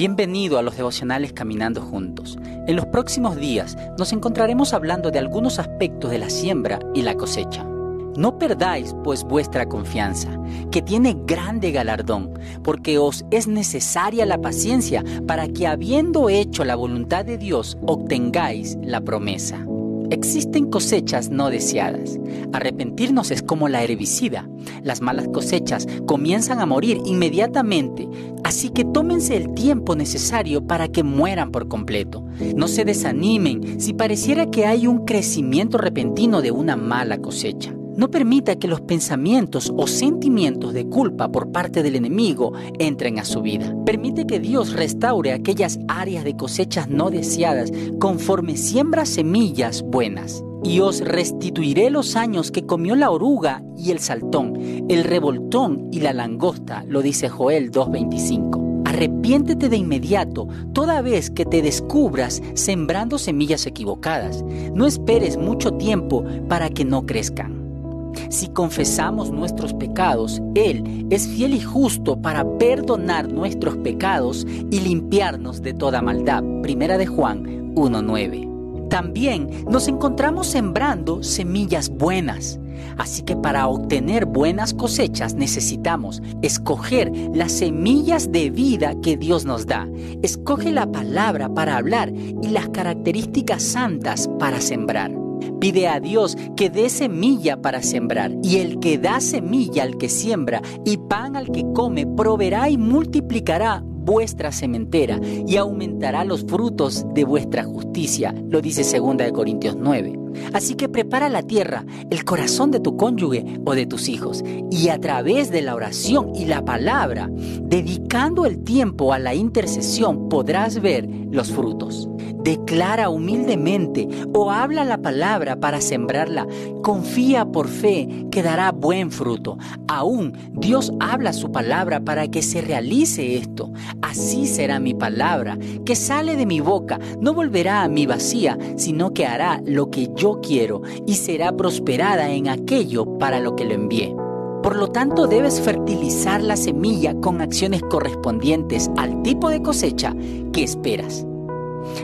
Bienvenido a los devocionales Caminando Juntos. En los próximos días nos encontraremos hablando de algunos aspectos de la siembra y la cosecha. No perdáis pues vuestra confianza, que tiene grande galardón, porque os es necesaria la paciencia para que habiendo hecho la voluntad de Dios obtengáis la promesa. Existen cosechas no deseadas. Arrepentirnos es como la herbicida. Las malas cosechas comienzan a morir inmediatamente, así que tómense el tiempo necesario para que mueran por completo. No se desanimen si pareciera que hay un crecimiento repentino de una mala cosecha. No permita que los pensamientos o sentimientos de culpa por parte del enemigo entren a su vida. Permite que Dios restaure aquellas áreas de cosechas no deseadas conforme siembra semillas buenas. Y os restituiré los años que comió la oruga y el saltón, el revoltón y la langosta, lo dice Joel 2.25. Arrepiéntete de inmediato toda vez que te descubras sembrando semillas equivocadas. No esperes mucho tiempo para que no crezcan. Si confesamos nuestros pecados, Él es fiel y justo para perdonar nuestros pecados y limpiarnos de toda maldad. Primera de Juan 1.9. También nos encontramos sembrando semillas buenas. Así que para obtener buenas cosechas necesitamos escoger las semillas de vida que Dios nos da. Escoge la palabra para hablar y las características santas para sembrar. Pide a Dios que dé semilla para sembrar, y el que da semilla al que siembra y pan al que come, proveerá y multiplicará vuestra sementera y aumentará los frutos de vuestra justicia, lo dice 2 Corintios 9. Así que prepara la tierra, el corazón de tu cónyuge o de tus hijos, y a través de la oración y la palabra, dedicando el tiempo a la intercesión, podrás ver los frutos. Declara humildemente o habla la palabra para sembrarla. Confía por fe que dará buen fruto. Aún Dios habla su palabra para que se realice esto. Así será mi palabra que sale de mi boca. No volverá a mi vacía, sino que hará lo que yo quiero y será prosperada en aquello para lo que lo envié. Por lo tanto, debes fertilizar la semilla con acciones correspondientes al tipo de cosecha que esperas.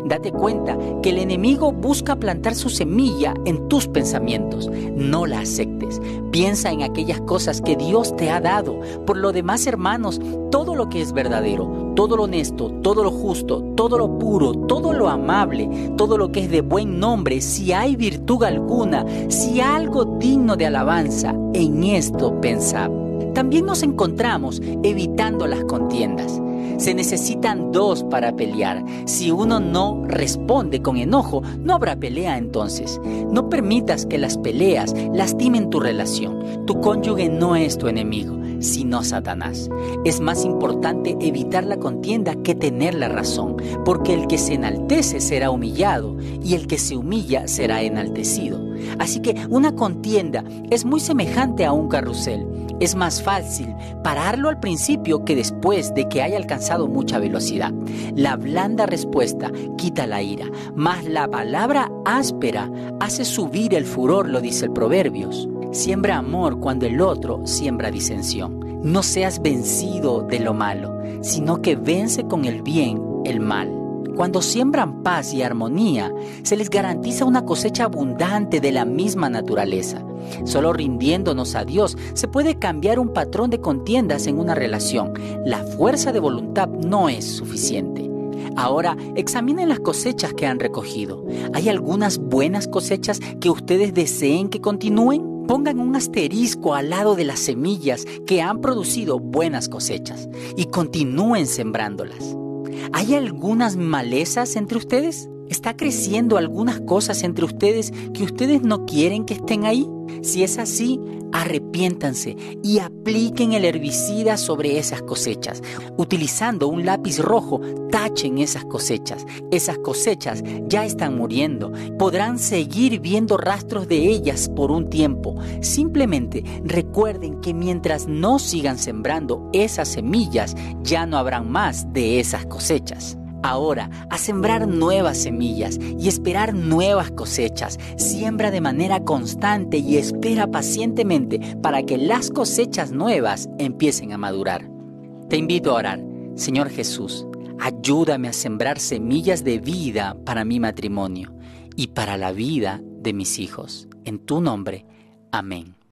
Date cuenta que el enemigo busca plantar su semilla en tus pensamientos. No la aceptes. Piensa en aquellas cosas que Dios te ha dado. Por lo demás, hermanos, todo lo que es verdadero, todo lo honesto, todo lo justo, todo lo puro, todo lo amable, todo lo que es de buen nombre, si hay virtud alguna, si algo digno de alabanza, en esto pensad. También nos encontramos evitando las contiendas. Se necesitan dos para pelear. Si uno no responde con enojo, no habrá pelea entonces. No permitas que las peleas lastimen tu relación. Tu cónyuge no es tu enemigo, sino Satanás. Es más importante evitar la contienda que tener la razón, porque el que se enaltece será humillado y el que se humilla será enaltecido. Así que una contienda es muy semejante a un carrusel. Es más fácil pararlo al principio que después de que haya alcanzado mucha velocidad. La blanda respuesta quita la ira, mas la palabra áspera hace subir el furor, lo dice el Proverbios. Siembra amor cuando el otro siembra disensión. No seas vencido de lo malo, sino que vence con el bien el mal. Cuando siembran paz y armonía, se les garantiza una cosecha abundante de la misma naturaleza. Solo rindiéndonos a Dios se puede cambiar un patrón de contiendas en una relación. La fuerza de voluntad no es suficiente. Ahora examinen las cosechas que han recogido. ¿Hay algunas buenas cosechas que ustedes deseen que continúen? Pongan un asterisco al lado de las semillas que han producido buenas cosechas y continúen sembrándolas. ¿Hay algunas malezas entre ustedes? ¿Está creciendo algunas cosas entre ustedes que ustedes no quieren que estén ahí? Si es así, arrepiéntanse y apliquen el herbicida sobre esas cosechas. Utilizando un lápiz rojo, tachen esas cosechas. Esas cosechas ya están muriendo. Podrán seguir viendo rastros de ellas por un tiempo. Simplemente recuerden que mientras no sigan sembrando esas semillas, ya no habrán más de esas cosechas. Ahora a sembrar nuevas semillas y esperar nuevas cosechas. Siembra de manera constante y espera pacientemente para que las cosechas nuevas empiecen a madurar. Te invito a orar. Señor Jesús, ayúdame a sembrar semillas de vida para mi matrimonio y para la vida de mis hijos. En tu nombre. Amén.